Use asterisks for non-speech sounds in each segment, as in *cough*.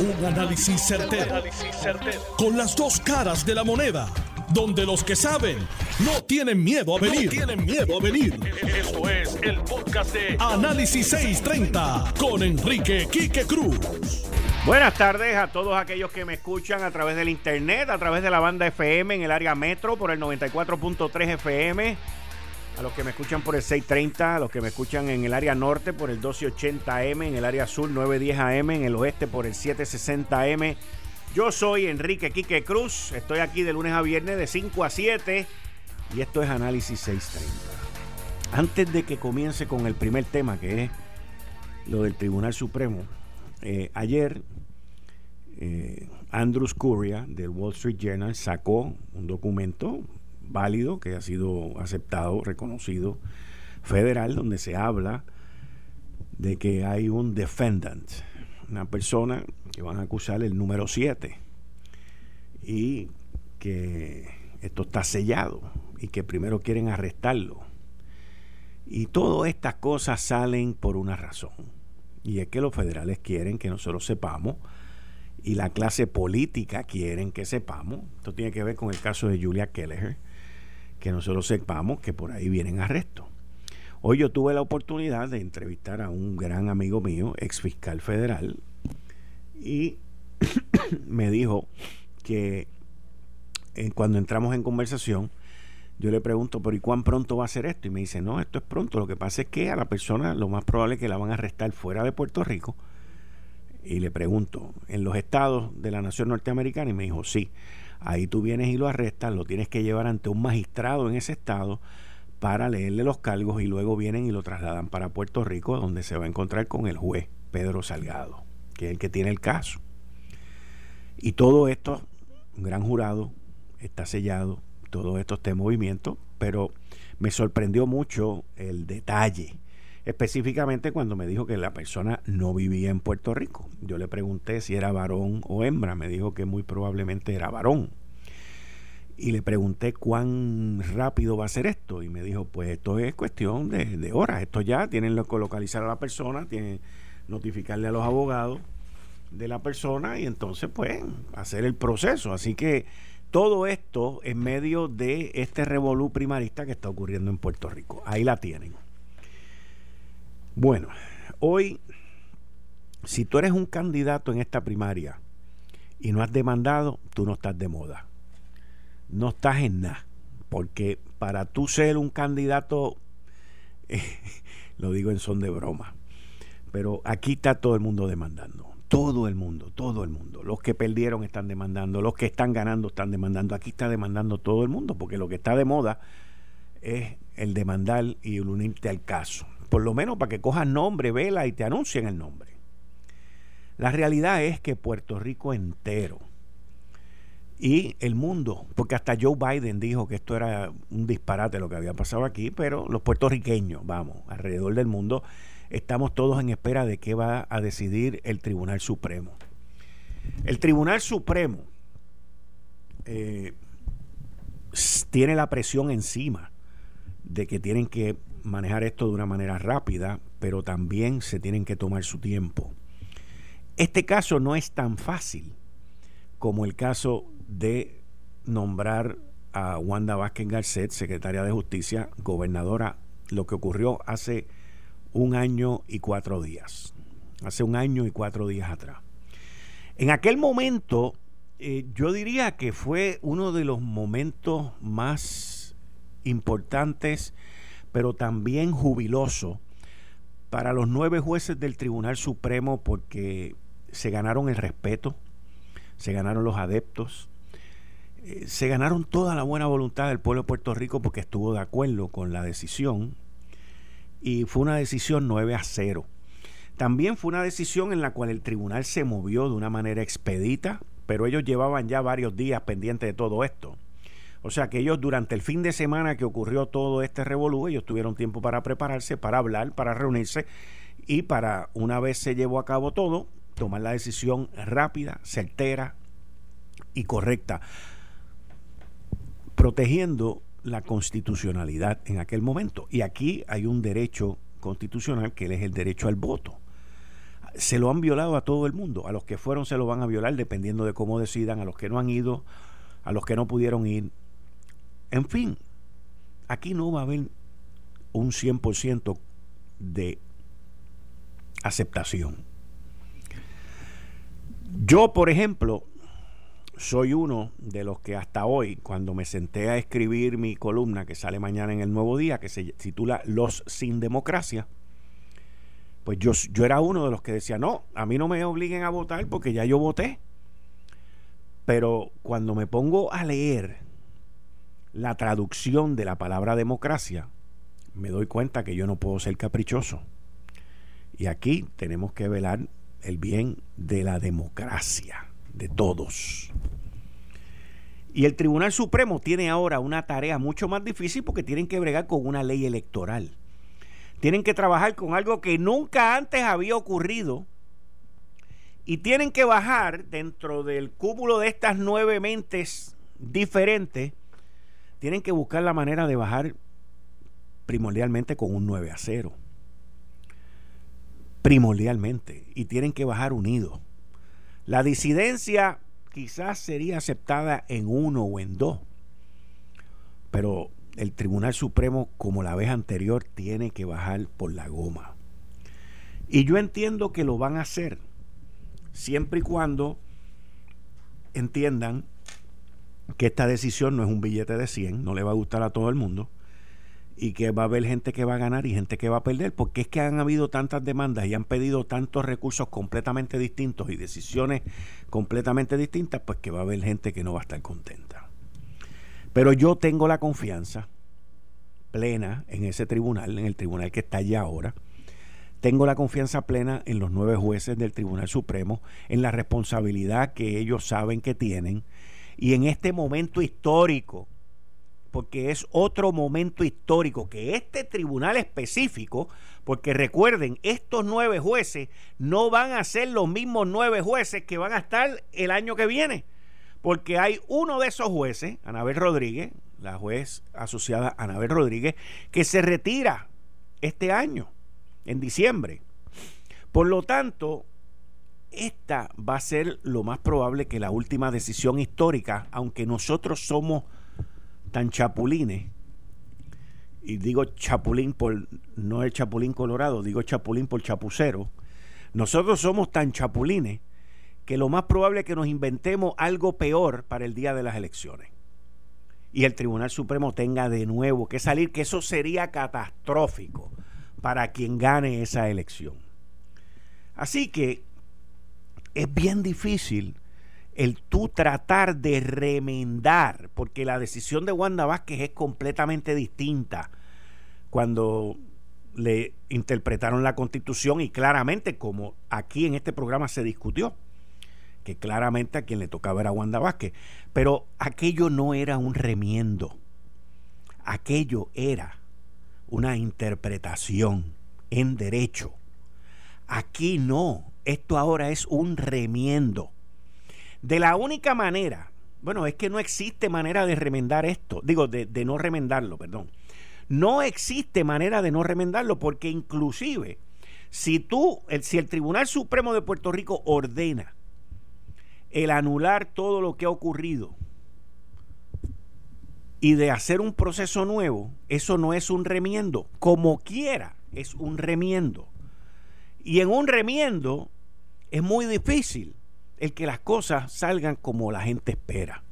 Un análisis certero, Con las dos caras de la moneda. Donde los que saben no tienen miedo a venir. tienen miedo a venir. Esto es el podcast de Análisis 630 con Enrique Quique Cruz. Buenas tardes a todos aquellos que me escuchan a través del internet, a través de la banda FM en el área metro por el 94.3 FM a los que me escuchan por el 630, a los que me escuchan en el área norte por el 1280 AM, en el área sur 910 AM, en el oeste por el 760 AM. Yo soy Enrique Quique Cruz, estoy aquí de lunes a viernes de 5 a 7 y esto es Análisis 630. Antes de que comience con el primer tema que es lo del Tribunal Supremo, eh, ayer eh, Andrew Scuria del Wall Street Journal sacó un documento válido que ha sido aceptado, reconocido federal, donde se habla de que hay un defendant, una persona que van a acusar el número 7 y que esto está sellado y que primero quieren arrestarlo. Y todas estas cosas salen por una razón. Y es que los federales quieren que nosotros sepamos y la clase política quieren que sepamos. Esto tiene que ver con el caso de Julia Kelleher que nosotros sepamos que por ahí vienen arrestos. Hoy yo tuve la oportunidad de entrevistar a un gran amigo mío, ex fiscal federal, y *coughs* me dijo que eh, cuando entramos en conversación, yo le pregunto, pero ¿y cuán pronto va a ser esto? Y me dice, no, esto es pronto. Lo que pasa es que a la persona lo más probable es que la van a arrestar fuera de Puerto Rico. Y le pregunto, ¿en los estados de la nación norteamericana? Y me dijo, sí. Ahí tú vienes y lo arrestas, lo tienes que llevar ante un magistrado en ese estado para leerle los cargos y luego vienen y lo trasladan para Puerto Rico donde se va a encontrar con el juez Pedro Salgado, que es el que tiene el caso. Y todo esto, un gran jurado, está sellado, todo esto está en movimiento, pero me sorprendió mucho el detalle, específicamente cuando me dijo que la persona no vivía en Puerto Rico. Yo le pregunté si era varón o hembra, me dijo que muy probablemente era varón. Y le pregunté cuán rápido va a ser esto. Y me dijo pues esto es cuestión de, horas. Esto ya tienen que localizar a la persona tienen notificarle a los abogados de la persona y entonces pues hacer el proceso. Así que todo esto en medio de este revolú primarista que está ocurriendo en Puerto Rico. Ahí la tienen bueno hoy si tú eres un candidato en esta primaria y no has demandado tú no estás de moda no estás en nada. Porque para tú ser un candidato, *laughs* lo digo en son de broma, pero aquí está todo el mundo demandando. Todo el mundo, todo el mundo. Los que perdieron están demandando, los que están ganando están demandando. Aquí está demandando todo el mundo, porque lo que está de moda es el demandar y el unirte al caso. Por lo menos para que cojas nombre, vela y te anuncien el nombre. La realidad es que Puerto Rico entero y el mundo, porque hasta Joe Biden dijo que esto era un disparate lo que había pasado aquí, pero los puertorriqueños, vamos, alrededor del mundo, estamos todos en espera de qué va a decidir el Tribunal Supremo. El Tribunal Supremo eh, tiene la presión encima de que tienen que manejar esto de una manera rápida, pero también se tienen que tomar su tiempo. Este caso no es tan fácil como el caso de nombrar a Wanda Vázquez Garcet, secretaria de Justicia, gobernadora, lo que ocurrió hace un año y cuatro días. Hace un año y cuatro días atrás. En aquel momento, eh, yo diría que fue uno de los momentos más importantes, pero también jubiloso para los nueve jueces del Tribunal Supremo porque se ganaron el respeto, se ganaron los adeptos, eh, se ganaron toda la buena voluntad del pueblo de Puerto Rico porque estuvo de acuerdo con la decisión y fue una decisión 9 a 0. También fue una decisión en la cual el tribunal se movió de una manera expedita, pero ellos llevaban ya varios días pendientes de todo esto. O sea que ellos durante el fin de semana que ocurrió todo este revolú, ellos tuvieron tiempo para prepararse, para hablar, para reunirse y para, una vez se llevó a cabo todo, tomar la decisión rápida, certera y correcta protegiendo la constitucionalidad en aquel momento. Y aquí hay un derecho constitucional que es el derecho al voto. se lo han violado a todo el mundo. A los que fueron se lo van a violar dependiendo de cómo decidan, a los que no han ido, a los que no pudieron ir. En fin, aquí no va a haber un 100% de aceptación. Yo, por ejemplo, soy uno de los que hasta hoy, cuando me senté a escribir mi columna que sale mañana en el Nuevo Día, que se titula Los sin democracia, pues yo, yo era uno de los que decía, no, a mí no me obliguen a votar porque ya yo voté. Pero cuando me pongo a leer la traducción de la palabra democracia, me doy cuenta que yo no puedo ser caprichoso. Y aquí tenemos que velar el bien de la democracia, de todos. Y el Tribunal Supremo tiene ahora una tarea mucho más difícil porque tienen que bregar con una ley electoral tienen que trabajar con algo que nunca antes había ocurrido y tienen que bajar dentro del cúmulo de estas nueve mentes diferentes, tienen que buscar la manera de bajar primordialmente con un 9 a 0. Primordialmente. Y tienen que bajar unidos. La disidencia quizás sería aceptada en uno o en dos. Pero el Tribunal Supremo, como la vez anterior, tiene que bajar por la goma. Y yo entiendo que lo van a hacer, siempre y cuando entiendan que esta decisión no es un billete de 100, no le va a gustar a todo el mundo, y que va a haber gente que va a ganar y gente que va a perder, porque es que han habido tantas demandas y han pedido tantos recursos completamente distintos y decisiones completamente distintas, pues que va a haber gente que no va a estar contenta. Pero yo tengo la confianza plena en ese tribunal, en el tribunal que está allá ahora. Tengo la confianza plena en los nueve jueces del Tribunal Supremo, en la responsabilidad que ellos saben que tienen y en este momento histórico, porque es otro momento histórico, que este tribunal específico, porque recuerden, estos nueve jueces no van a ser los mismos nueve jueces que van a estar el año que viene porque hay uno de esos jueces, Anabel Rodríguez, la juez asociada Anabel Rodríguez, que se retira este año, en diciembre. Por lo tanto, esta va a ser lo más probable que la última decisión histórica, aunque nosotros somos tan chapulines, y digo chapulín por no el chapulín colorado, digo chapulín por chapucero, nosotros somos tan chapulines que lo más probable es que nos inventemos algo peor para el día de las elecciones. Y el Tribunal Supremo tenga de nuevo que salir, que eso sería catastrófico para quien gane esa elección. Así que es bien difícil el tú tratar de remendar, porque la decisión de Wanda Vázquez es completamente distinta cuando le interpretaron la constitución y claramente como aquí en este programa se discutió que claramente a quien le tocaba era Wanda Vázquez. Pero aquello no era un remiendo. Aquello era una interpretación en derecho. Aquí no. Esto ahora es un remiendo. De la única manera, bueno, es que no existe manera de remendar esto. Digo, de, no remendarlo, perdón. No existe manera de no remendarlo porque inclusive si tú, si el Tribunal Supremo de Puerto Rico ordena el anular todo lo que ha ocurrido y de hacer un proceso nuevo, eso no es un remiendo. Como quiera, es un remiendo. Y en un remiendo es muy difícil el que las cosas salgan como la gente espera.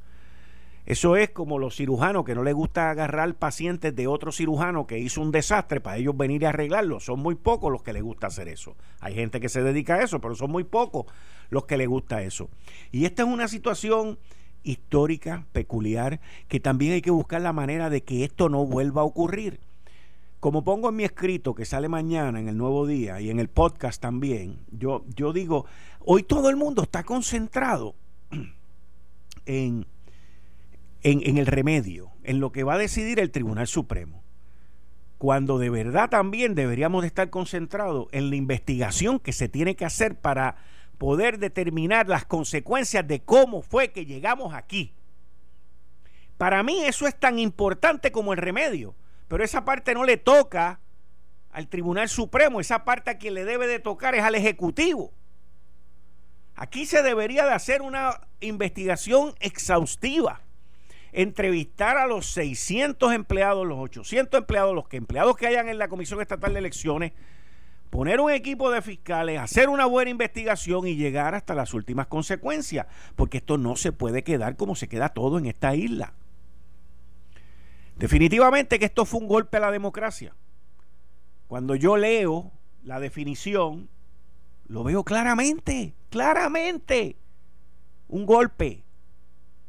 Eso es como los cirujanos que no les gusta agarrar pacientes de otro cirujano que hizo un desastre para ellos venir a arreglarlo. Son muy pocos los que les gusta hacer eso. Hay gente que se dedica a eso, pero son muy pocos los que les gusta eso. Y esta es una situación histórica, peculiar, que también hay que buscar la manera de que esto no vuelva a ocurrir. Como pongo en mi escrito que sale mañana en el Nuevo Día y en el podcast también, yo, yo digo, hoy todo el mundo está concentrado *clears throat* en en, el remedio, en lo que va a decidir el Tribunal Supremo cuando de verdad también deberíamos de estar concentrados en la investigación que se tiene que hacer para poder determinar las consecuencias de cómo fue que llegamos aquí. Para mí eso es tan importante como el remedio, pero esa parte no le toca al Tribunal Supremo, esa parte a quien le debe de tocar es al Ejecutivo. Aquí se debería de hacer una investigación exhaustiva. Entrevistar a los 600 empleados, los 800 empleados, los que empleados que hayan en la Comisión Estatal de Elecciones, poner un equipo de fiscales, hacer una buena investigación y llegar hasta las últimas consecuencias, porque esto no se puede quedar como se queda todo en esta isla. Definitivamente que esto fue un golpe a la democracia. Cuando yo leo la definición, lo veo claramente, claramente. Un golpe,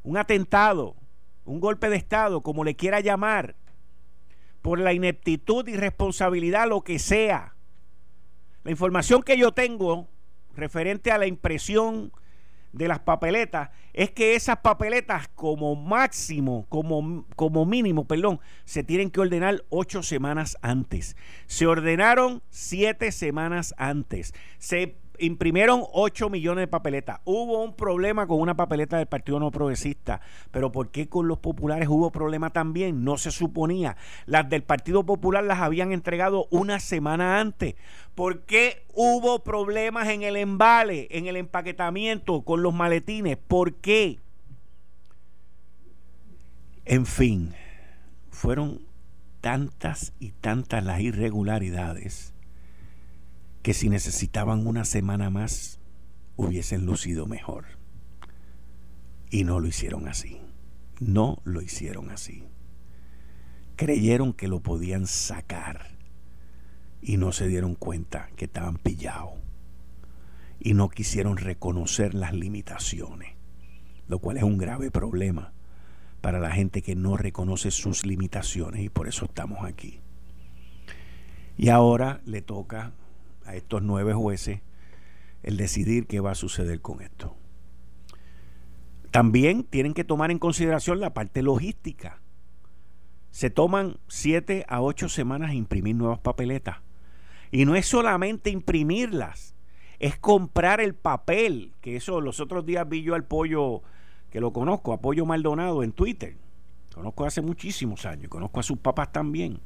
un atentado, un golpe de Estado, como le quiera llamar, por la ineptitud, irresponsabilidad, lo que sea la información que yo tengo referente a la impresión de las papeletas es que esas papeletas como máximo, como, como mínimo, perdón, se tienen que ordenar ocho semanas antes. Se ordenaron siete semanas antes. Se imprimieron 8 millones de papeletas. Hubo un problema con una papeleta del Partido No Progresista, pero ¿por qué con los populares hubo problema también? No se suponía. Las del Partido Popular las habían entregado una semana antes. ¿Por qué hubo problemas en el embale, en el empaquetamiento, con los maletines? ¿Por qué? En fin, fueron tantas y tantas las irregularidades que si necesitaban una semana más hubiesen lucido mejor. Y no lo hicieron así. No lo hicieron así. Creyeron que lo podían sacar y no se dieron cuenta que estaban pillados. Y no quisieron reconocer las limitaciones, lo cual es un grave problema para la gente que no reconoce sus limitaciones y por eso estamos aquí. Y ahora le toca a estos nueve jueces el decidir qué va a suceder con esto. También tienen que tomar en consideración la parte logística. Se toman siete a ocho semanas a imprimir nuevas papeletas. Y no es solamente imprimirlas, es comprar el papel, que eso los otros días vi yo al pollo, que lo conozco, a Pollo Maldonado en Twitter. Conozco hace muchísimos años, conozco a sus papás también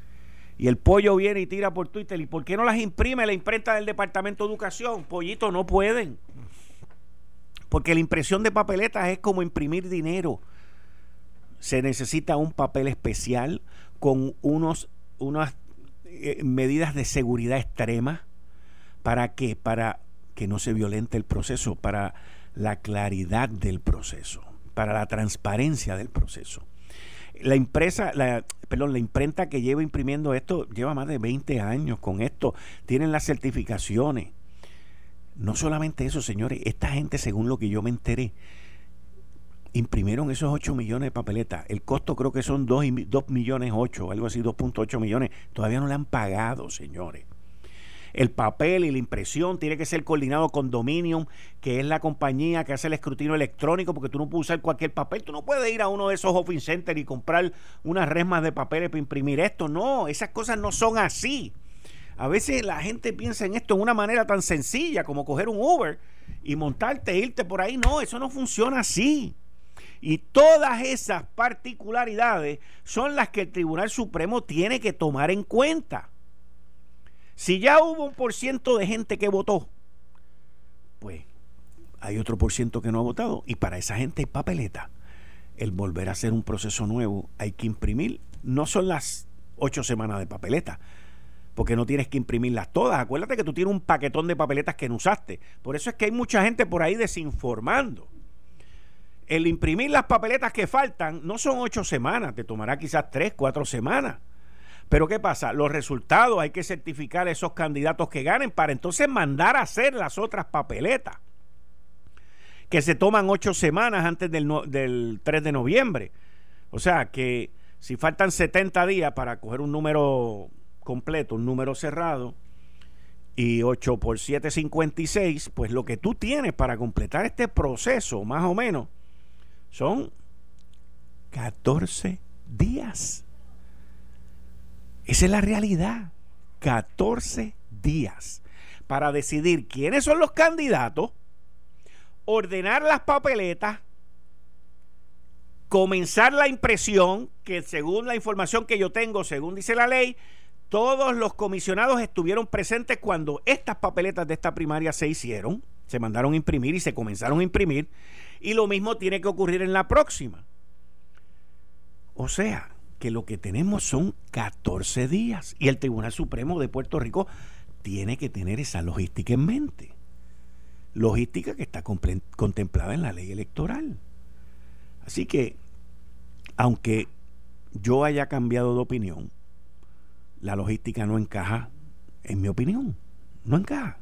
y el pollo viene y tira por Twitter. ¿Y por qué no las imprime la imprenta del Departamento de Educación? Pollito, no pueden. Porque la impresión de papeletas es como imprimir dinero. Se necesita un papel especial con unos, unas eh, medidas de seguridad extremas. ¿Para qué? Para que no se violente el proceso, para la claridad del proceso, para la transparencia del proceso la empresa, la, perdón, la imprenta que lleva imprimiendo esto lleva más de 20 años con esto. Tienen las certificaciones. No solamente eso, señores, esta gente, según lo que yo me enteré, imprimieron esos 8 millones de papeletas. El costo creo que son 2, 2 millones 8, algo así, 2.8 millones. Todavía no le han pagado, señores el papel y la impresión tiene que ser coordinado con Dominion, que es la compañía que hace el escrutinio electrónico, porque tú no puedes usar cualquier papel. Tú no puedes ir a uno de esos office centers y comprar unas resmas de papeles para imprimir esto. No, esas cosas no son así. A veces la gente piensa en esto de una manera tan sencilla como coger un Uber y montarte e irte por ahí. No, eso no funciona así. Y todas esas particularidades son las que el Tribunal Supremo tiene que tomar en cuenta. Si ya hubo un por ciento de gente que votó, pues hay otro por ciento que no ha votado. Y para esa gente hay papeleta. El volver a hacer un proceso nuevo hay que imprimir. No son las ocho semanas de papeleta, porque no tienes que imprimirlas todas. Acuérdate que tú tienes un paquetón de papeletas que no usaste. Por eso es que hay mucha gente por ahí desinformando. El imprimir las papeletas que faltan no son ocho semanas, te tomará quizás tres, cuatro semanas. Pero ¿qué pasa? Los resultados hay que certificar a esos candidatos que ganen para entonces mandar a hacer las otras papeletas que se toman ocho semanas antes del, del 3 de noviembre. O sea que si faltan 70 días para coger un número completo, un número cerrado, y 8 por 7, 56, pues lo que tú tienes para completar este proceso, más o menos, son 14 días. Esa es la realidad. 14 días para decidir quiénes son los candidatos, ordenar las papeletas, comenzar la impresión, que según la información que yo tengo, según dice la ley, todos los comisionados estuvieron presentes cuando estas papeletas de esta primaria se hicieron. Se mandaron a imprimir y se comenzaron a imprimir. Y lo mismo tiene que ocurrir en la próxima. O sea, que lo que tenemos son 14 días. Y el Tribunal Supremo de Puerto Rico tiene que tener esa logística en mente. Logística que está contemplada en la ley electoral. Así que, aunque yo haya cambiado de opinión, la logística no encaja, en mi opinión, no encaja.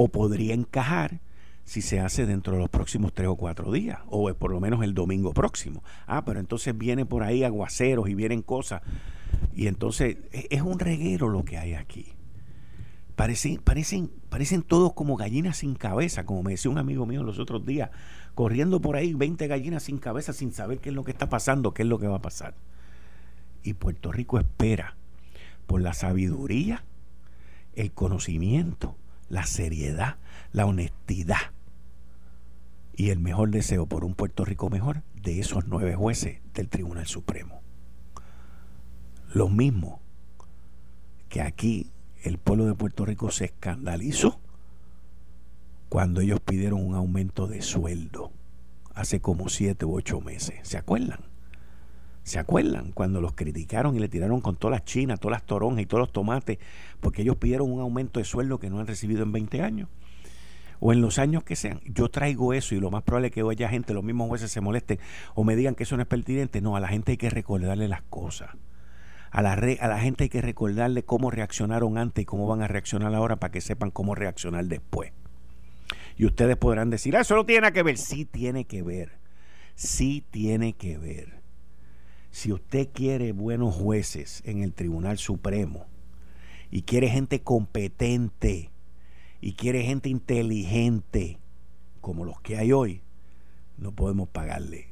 O podría encajar si se hace dentro de los próximos tres o cuatro días, o por lo menos el domingo próximo. Ah, pero entonces viene por ahí aguaceros y vienen cosas. Y entonces e-, es un reguero lo que hay aquí. Parecen, parecen, parecen todos como gallinas sin cabeza, como me decía un amigo mío los otros días, corriendo por ahí 20 gallinas sin cabeza sin saber qué es lo que está pasando, qué es lo que va a pasar. Y Puerto Rico espera por la sabiduría, el conocimiento, la seriedad, la honestidad y el mejor deseo por un Puerto Rico mejor de esos nueve jueces del Tribunal Supremo. Lo mismo que aquí el pueblo de Puerto Rico se escandalizó cuando ellos pidieron un aumento de sueldo hace como siete u ocho meses. ¿Se acuerdan? ¿Se acuerdan cuando los criticaron y le tiraron con todas las chinas, todas las toronjas y todos los tomates porque ellos pidieron un aumento de sueldo que no han recibido en 20 años? o en los años que sean, yo traigo eso y lo más probable es que haya gente, los mismos jueces se molesten o me digan que eso no es pertinente. No, a la gente hay que recordarle las cosas. A la, gente hay que recordarle cómo reaccionaron antes y cómo van a reaccionar ahora para que sepan cómo reaccionar después. Y ustedes podrán decir, ah, eso no tiene que ver. Sí tiene que ver. Sí tiene que ver. Si usted quiere buenos jueces en el Tribunal Supremo y quiere gente competente, y quiere gente inteligente como los que hay hoy, no podemos pagarle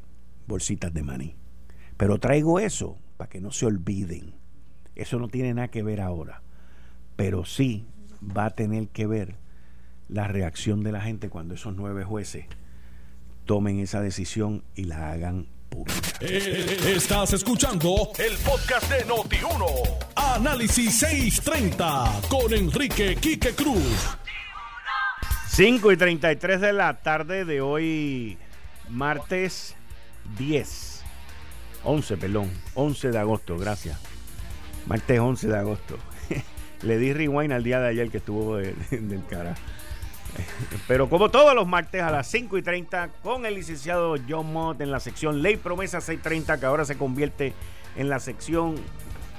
bolsitas de maní. Pero traigo eso para que no se olviden. Eso no tiene nada que ver ahora. Pero sí va a tener que ver la reacción de la gente cuando esos nueve jueces tomen esa decisión y la hagan Eh, estás escuchando el podcast de Noti1. Análisis 630 con Enrique Quique Cruz. 5 y 33 de la tarde de hoy, martes 10, 11, perdón, 11 de agosto, gracias. Martes 11 de agosto. *laughs* Le di rewind al día de ayer que estuvo del cara. *laughs* Pero como todos los martes a las 5 y 30 con el licenciado John Mott en la sección Ley Promesa 630 que ahora se convierte en la sección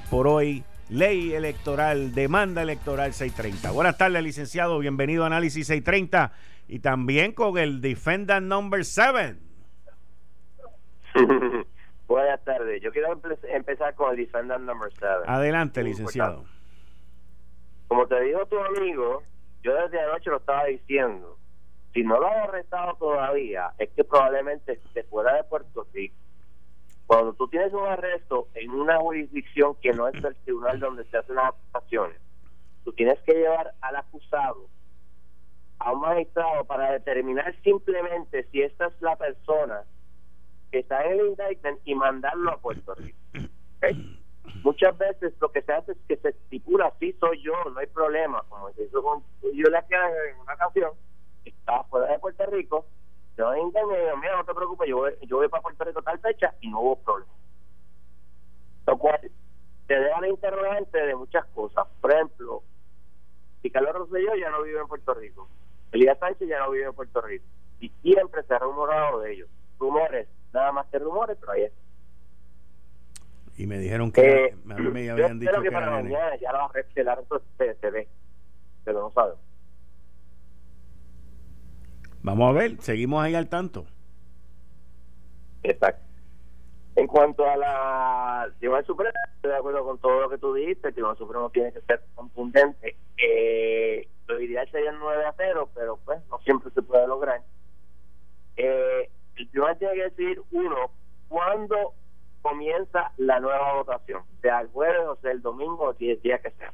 por hoy Ley Electoral, Demanda Electoral 630. Buenas tardes, licenciado. Bienvenido a Análisis 630 y también con el Defendant Number 7. *laughs* Buenas tardes. Yo quiero empezar con el Defendant Number 7. Adelante, licenciado. Como te dijo tu amigo, yo desde anoche lo estaba diciendo. Si no lo han arrestado todavía, es que probablemente esté fuera de Puerto Rico cuando tú tienes un arresto en una jurisdicción que no es el tribunal donde se hacen las acusaciones, tú tienes que llevar al acusado a un magistrado para determinar simplemente si esta es la persona que está en el indictment y mandarlo a Puerto Rico. Muchas veces lo que se hace es que se estipula, sí soy yo, no hay problema, como se hizo con yo le en una ocasión, estaba fuera de Puerto Rico, yo en mira, no te preocupes, yo voy, yo voy para Puerto Rico tal fecha y no hubo problema. Lo cual te deja la interrogante de muchas cosas. Por ejemplo, si Carlos Rosselló ya no vive en Puerto Rico, Elías Sánchez ya no vive en Puerto Rico, y siempre se ha rumorado de ellos. Rumores, nada más que rumores, pero ahí es. Y me dijeron que eh, a mí me habían dicho que, para mañana ya la va se, se ve, pero no sabemos. Vamos a ver, seguimos ahí al tanto. Exacto. En cuanto a la Tribunal Supremo, estoy de acuerdo con todo lo que tú dijiste, el Tribunal Supremo tiene que ser contundente. Eh, lo ideal sería 9 a 0, pero pues no siempre se puede lograr. Eh, el Tribunal tiene que decidir, uno, cuándo comienza la nueva votación, sea el jueves o sea el domingo o el día que sea.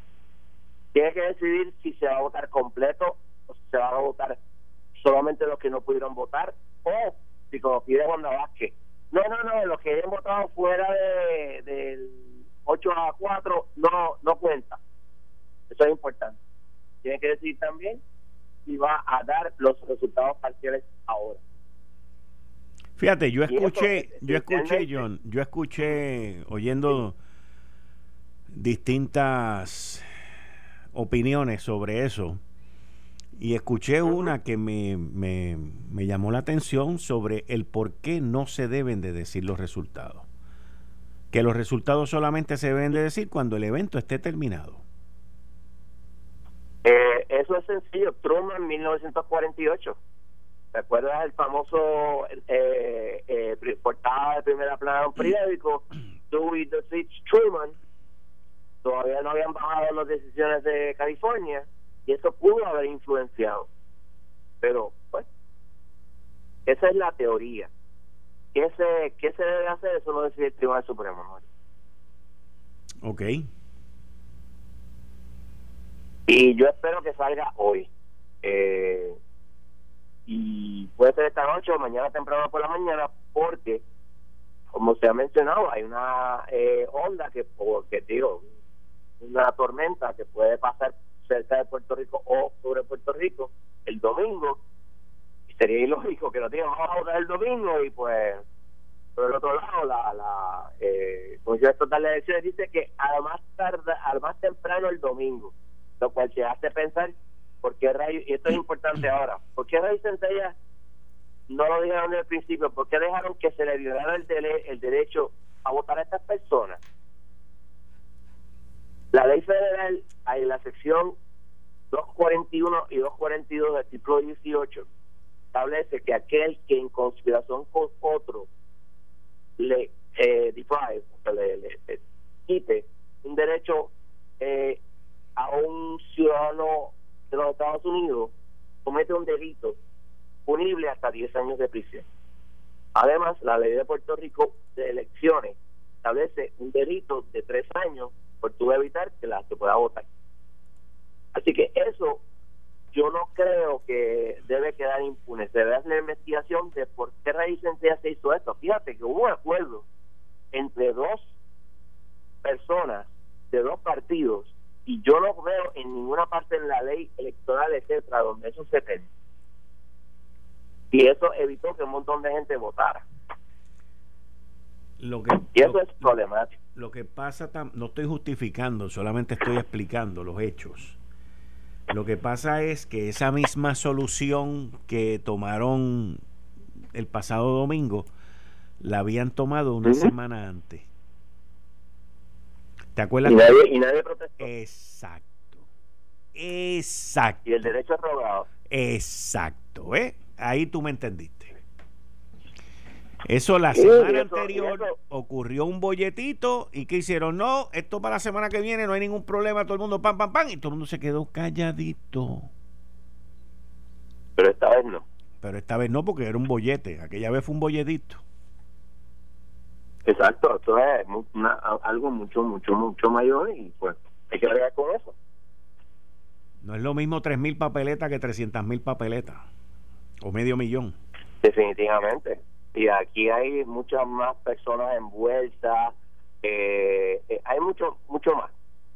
Tiene que decidir si se va a votar completo o si se va a votar solamente los que no pudieron votar, o si como pide Wanda Vázquez, no, no, no, los que hayan votado fuera de, del 8 a 4 no, no cuenta. Eso es importante. Tiene que decir también si va a dar los resultados parciales ahora. Fíjate, yo escuché, eh, yo escuché, John, yo escuché oyendo distintas opiniones sobre eso y escuché una que me, me, me, llamó la atención sobre el por qué no se deben de decir los resultados. Que los resultados solamente se deben de decir cuando el evento esté terminado. Eh, eso es sencillo, Truman 1948. ¿Te acuerdas el famoso eh, eh, portada de primera plana un periódico? *clears throat* Dewey the Truman. Todavía no habían bajado las decisiones de California y eso pudo haber influenciado. Pero, pues, esa es la teoría. ¿Qué se, qué se debe hacer? Eso lo decide el Tribunal Supremo. ¿no? Ok. Y yo espero que salga hoy. Eh, y puede ser esta noche o mañana temprano por la mañana, porque, como se ha mencionado, hay una eh, onda que, porque digo, una tormenta que puede pasar cerca de Puerto Rico o sobre Puerto Rico el domingo. Y sería ilógico que lo digan, vamos a votar el domingo y pues por el otro lado, la, la eh, Comisión Estatal de Elecciones dice que al más tarde, al más temprano el domingo lo cual se hace pensar por qué y esto es importante ahora, ¿por qué Rey Centella no lo dijeron desde el principio? ¿Por qué dejaron que se le violara el, el derecho a votar a estas personas? La ley federal, en la sección 241 y 242 del título 18, establece que aquel que en conspiración con otro le eh, le, le, quite un derecho eh, a un ciudadano de los Estados Unidos comete un delito punible hasta 10 años de prisión. Además, la ley de Puerto Rico de elecciones establece un delito de 3 años por tu evitar que la se pueda votar. Así que eso yo no creo que debe quedar impune. Se debe hacer la investigación de por qué raíz se hizo esto. Fíjate que hubo un acuerdo entre dos personas de dos partidos y yo no veo en ninguna parte en la ley electoral, etcétera, donde eso se tenga. Y eso evitó que un montón de gente votara. Lo que, y eso es problemático. Lo que pasa, no estoy justificando, solamente estoy explicando los hechos. Lo que pasa es que esa misma solución que tomaron el pasado domingo, la habían tomado una semana antes. ¿Te acuerdas? Y nadie, protestó. Exacto. Exacto. Y el derecho es robado. Exacto. ¿eh? Ahí tú me entendiste. Eso la semana anterior ocurrió un bolletito y que hicieron, no, esto para la semana que viene no hay ningún problema, todo el mundo pam, pam, pam, y todo el mundo se quedó calladito. Pero esta vez no. Pero esta vez no, porque era un bollete, aquella vez fue un bolletito. Exacto, esto es algo mucho, mucho, mucho mayor y pues hay que ver con eso. No es lo mismo 3.000 papeletas que 300.000 papeletas o medio millón. Definitivamente. Y aquí hay muchas más personas envueltas, eh, eh, hay mucho mucho más.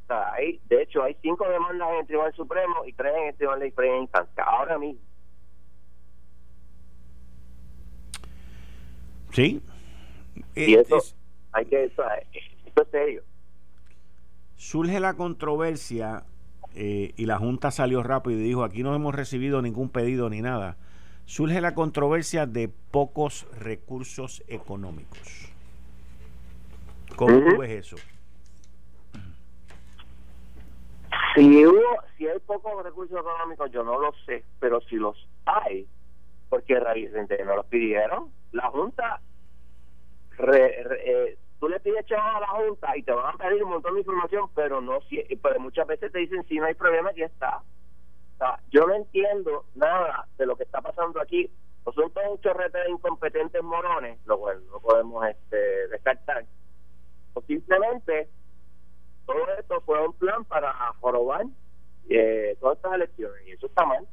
O sea, hay, de hecho, hay cinco demandas en el Tribunal Supremo y tres en el Tribunal de Primera Instancia, ahora mismo. Sí, y eh, eso hay que eso, es serio. Surge la controversia eh, y la Junta salió rápido y dijo, aquí no hemos recibido ningún pedido ni nada. Surge la controversia de pocos recursos económicos. ¿Cómo tú ves eso? Si, hubo, si hay pocos recursos económicos, yo no lo sé, pero si los hay, porque raíz no los pidieron, la Junta eh, tú le pides chavo a la Junta y te van a pedir un montón de información, pero no si, pero muchas veces te dicen si no hay problema, aquí está. Yo no entiendo nada de lo que está pasando aquí. Son todos un chorrete de incompetentes morones, lo cual no podemos este, descartar. O simplemente todo esto fue un plan para jorobar eh, todas estas elecciones y eso está mal.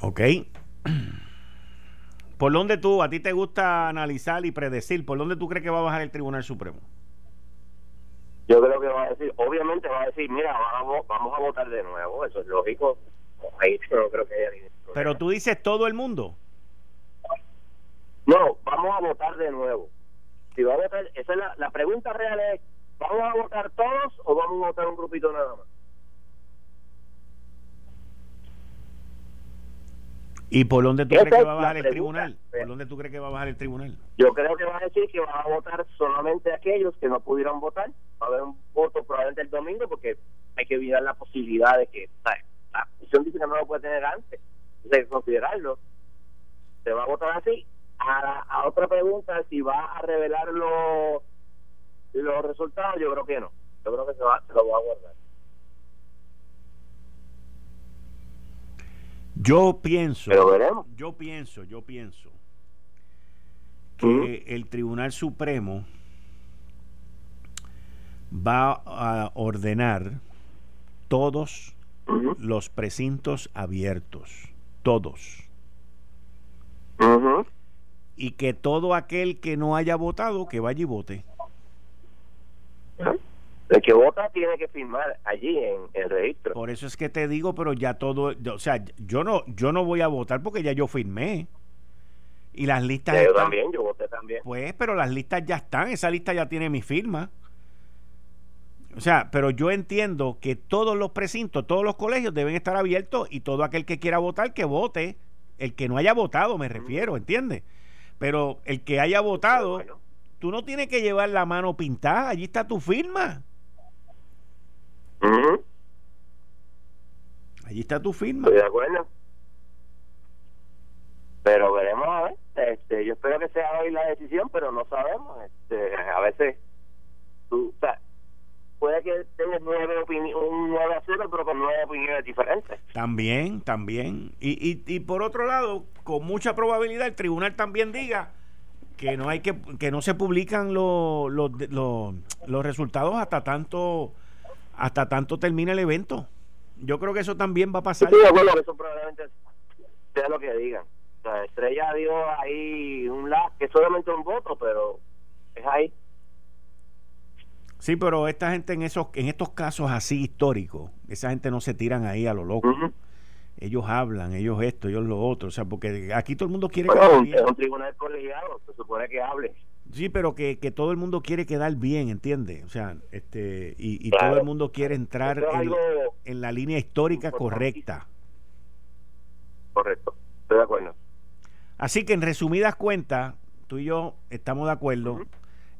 Ok. ¿Por dónde tú, a ti te gusta analizar y predecir, por dónde tú crees que va a bajar el Tribunal Supremo? Yo creo que va a decir, obviamente va a decir, mira, vamos, vamos a votar de nuevo, eso es lógico. Ahí no creo que haya Pero tú dices todo el mundo. No, vamos a votar de nuevo. Si va a votar, esa es la, la pregunta real es, ¿vamos a votar todos o vamos a votar un grupito nada más? ¿Y por dónde tú crees que va a bajar el tribunal? ¿Por dónde tú crees que va a bajar el tribunal? Yo creo que va a decir que van a votar solamente aquellos que no pudieron votar. Va a haber un voto probablemente el domingo porque hay que evitar la posibilidad de que la comisión dice que no lo puede tener antes. de considerarlo. Se va a votar así. A, a otra pregunta, si va a revelar los, los resultados, yo creo que no. Yo creo que se, va, se lo va a guardar. Yo pienso, Pero yo pienso, yo pienso que el Tribunal Supremo va a ordenar todos los precintos abiertos, todos. Y que todo aquel que no haya votado, que vaya y vote. El que vota tiene que firmar allí en el registro. Por eso es que te digo, pero ya todo, o sea, yo no, yo no voy a votar porque ya yo firmé. Y las listas. yo también, yo voté también. Pues, pero las listas ya están, esa lista ya tiene mi firma. O sea, pero yo entiendo que todos los precintos, todos los colegios deben estar abiertos y todo aquel que quiera votar, que vote. El que no haya votado, me refiero, ¿entiendes? Pero el que haya votado, tú no tienes que llevar la mano pintada, allí está tu firma. Allí está tu firma. Estoy de acuerdo. Pero veremos a ver. Este, yo espero que sea hoy la decisión, pero no sabemos. Este, a veces tú, puede que tengas nueve un 9 a 0, pero con nueve opiniones diferentes. También, también. Y, y, y por otro lado, con mucha probabilidad el tribunal también diga que no hay que que no se publican los, los, los, los resultados hasta tanto hasta tanto termine el evento. Yo creo que eso también va a pasar. Sí, acuerdo que eso probablemente sea lo que digan. O sea, Estrella dio ahí un lag, que es solamente un voto, pero es ahí. Sí, pero esta gente en esos en estos casos así históricos, esa gente no se tiran ahí a lo loco. Ellos hablan, ellos esto, ellos lo otro, o sea, porque aquí todo el mundo quiere bueno, es un tribunal colegiado, se supone que hable. Sí, pero que, que, todo el mundo quiere quedar bien, ¿entiendes? O sea, este, y, todo el mundo quiere entrar en, la línea histórica correcta. Correcto, estoy de acuerdo. Así que en resumidas cuentas, tú y yo estamos de acuerdo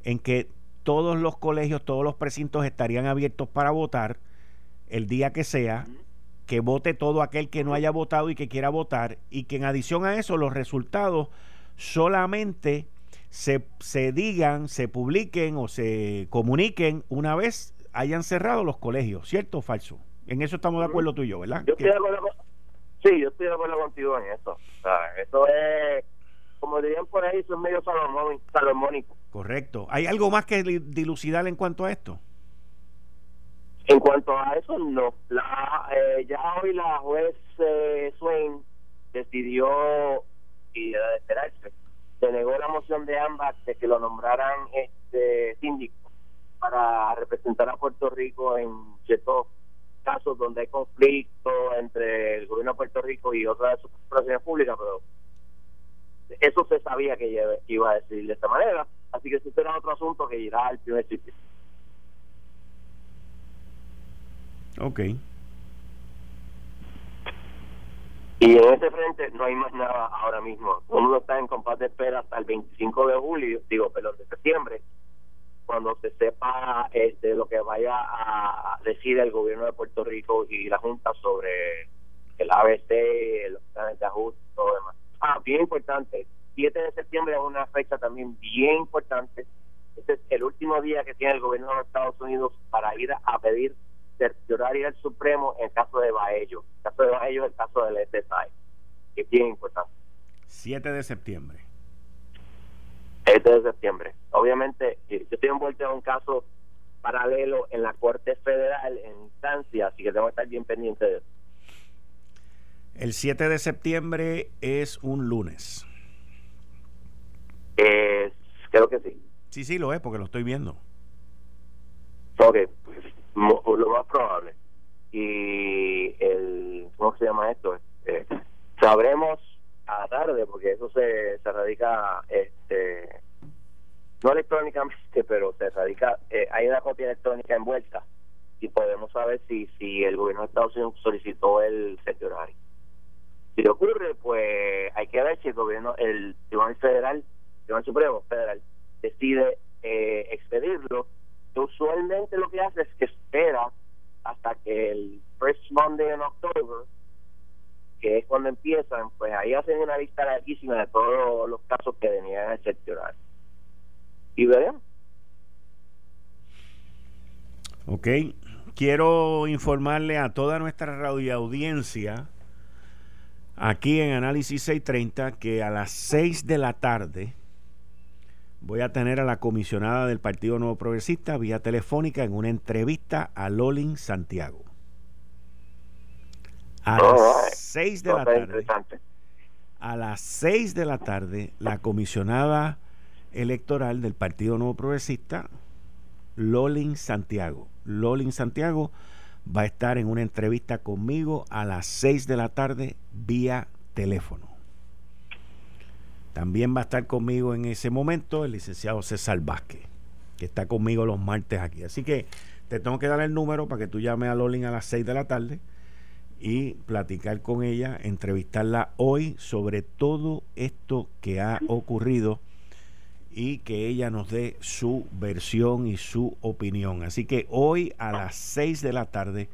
en que todos los colegios, todos los precintos estarían abiertos para votar el día que sea, que vote todo aquel que no haya votado y que quiera votar, y que en adición a eso los resultados solamente se, se digan, se publiquen o se comuniquen una vez hayan cerrado los colegios, ¿cierto o falso? En eso estamos de acuerdo tú y yo, ¿verdad? Yo estoy de acuerdo sí, yo estoy de acuerdo contigo en eso. O sea, eso es, como dirían por ahí, eso es medio salomónico. Correcto. ¿Hay algo más que dilucidar en cuanto a esto? En cuanto a eso, no. La, eh, ya hoy la juez eh, Swain decidió, y de esperarse, se negó la moción de ambas de que lo nombraran este síndico para representar a Puerto Rico en ciertos casos donde hay conflicto entre el gobierno de Puerto Rico y otras de sus corporaciones públicas, pero eso se sabía que iba a decir de esta manera, así que eso será otro asunto que irá al primer sitio. Ok. Y en ese frente no hay más nada ahora mismo. Uno está en compás de espera hasta el 25 de julio, digo, perdón, de septiembre, cuando se sepa este, lo que vaya a decir el gobierno de Puerto Rico y la Junta sobre el ABC, los planes de ajuste y todo demás. Ah, bien importante, 7 de septiembre es una fecha también bien importante. Este es el último día que tiene el gobierno de Estados Unidos para ir a pedir cercioraria del Supremo en el caso de Baello. El caso de Baello es el caso del SSI, que es bien importante. 7 de septiembre. 7 de septiembre. Obviamente, yo estoy envuelto en un caso paralelo en la Corte Federal en instancia, así que tengo que estar bien pendiente de eso. El 7 de septiembre es un lunes. creo que sí. Sí, sí, lo es, porque lo estoy viendo. Ok, lo más probable. Y el, ¿cómo se llama esto? Eh, sabremos a tarde, porque eso se, radica, este, no electrónicamente, *laughs* pero se radica, eh, hay una copia electrónica envuelta y podemos saber si si el gobierno de Estados Unidos solicitó el horario. Si ocurre, pues hay que ver si el gobierno, el Tribunal Federal, el Tribunal Supremo Federal, decide eh, expedirlo. Usualmente lo que hace es que espera hasta que el first Monday en October, que es cuando empiezan, pues ahí hacen una lista larguísima de todos los casos que venían excepcionar. Y veremos. Ok, quiero informarle a toda nuestra radio audiencia aquí en Análisis 630 que a las 6 de la tarde voy a tener a la comisionada del Partido Nuevo Progresista vía telefónica en una entrevista a Lolin Santiago. A las 6 de la tarde. A las 6 de la tarde, la comisionada electoral del Partido Nuevo Progresista, Lolin Santiago. Lolin Santiago va a estar en una entrevista conmigo a las 6 de la tarde vía teléfono. También va a estar conmigo en ese momento el licenciado César Vázquez, que está conmigo los martes aquí. Así que te tengo que dar el número para que tú llames a Lolin a las 6 de la tarde y platicar con ella, entrevistarla hoy sobre todo esto que ha ocurrido y que ella nos dé su versión y su opinión. Así que hoy a las 6 de la tarde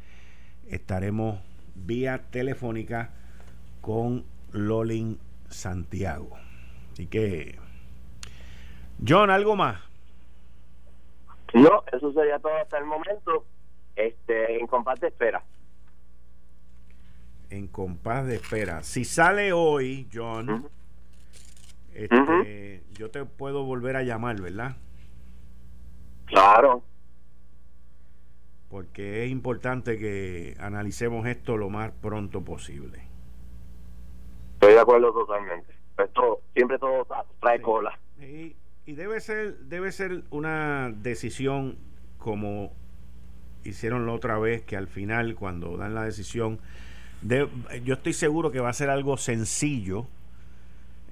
estaremos vía telefónica con Lolin Santiago. Así que, John, ¿algo más? No, eso sería todo hasta el momento. Este, en compás de espera. En compás de espera. Si sale hoy, John, este, yo te puedo volver a llamar, ¿verdad? Claro. Porque es importante que analicemos esto lo más pronto posible. Estoy de acuerdo totalmente. Esto siempre todo trae cola. Y, y, debe ser debe ser una decisión como hicieron la otra vez que al final cuando dan la decisión de, yo estoy seguro que va a ser algo sencillo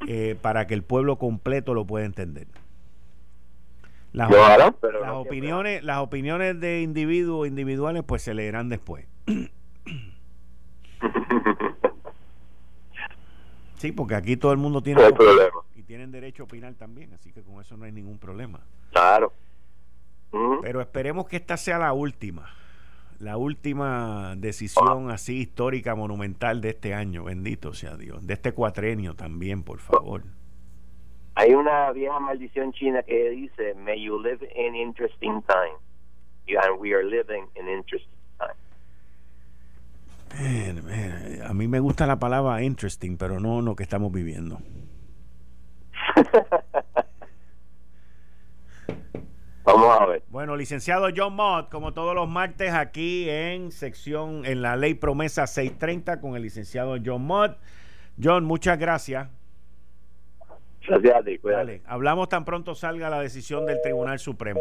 eh, para que el pueblo completo lo pueda entender. Las, opiniones, las opiniones de individuos individuales pues se leerán después. *laughs* sí, porque aquí todo el mundo tiene y tienen derecho a opinar también, así que con eso no hay ningún problema. Claro. Pero esperemos que esta sea la última la última decisión así histórica, monumental de este año, bendito sea Dios, de este cuatrenio también, por favor. Hay una vieja maldición china que dice, may you live in interesting times. And we are living in interesting a mí me gusta la palabra interesting, pero no lo que estamos viviendo. *laughs* Vamos a ver. Bueno, licenciado John Mott, como todos los martes aquí en sección, en la ley promesa 630 con el licenciado John Mott. John, muchas gracias. Gracias a ti, Dale, hablamos tan pronto salga la decisión del Tribunal Supremo.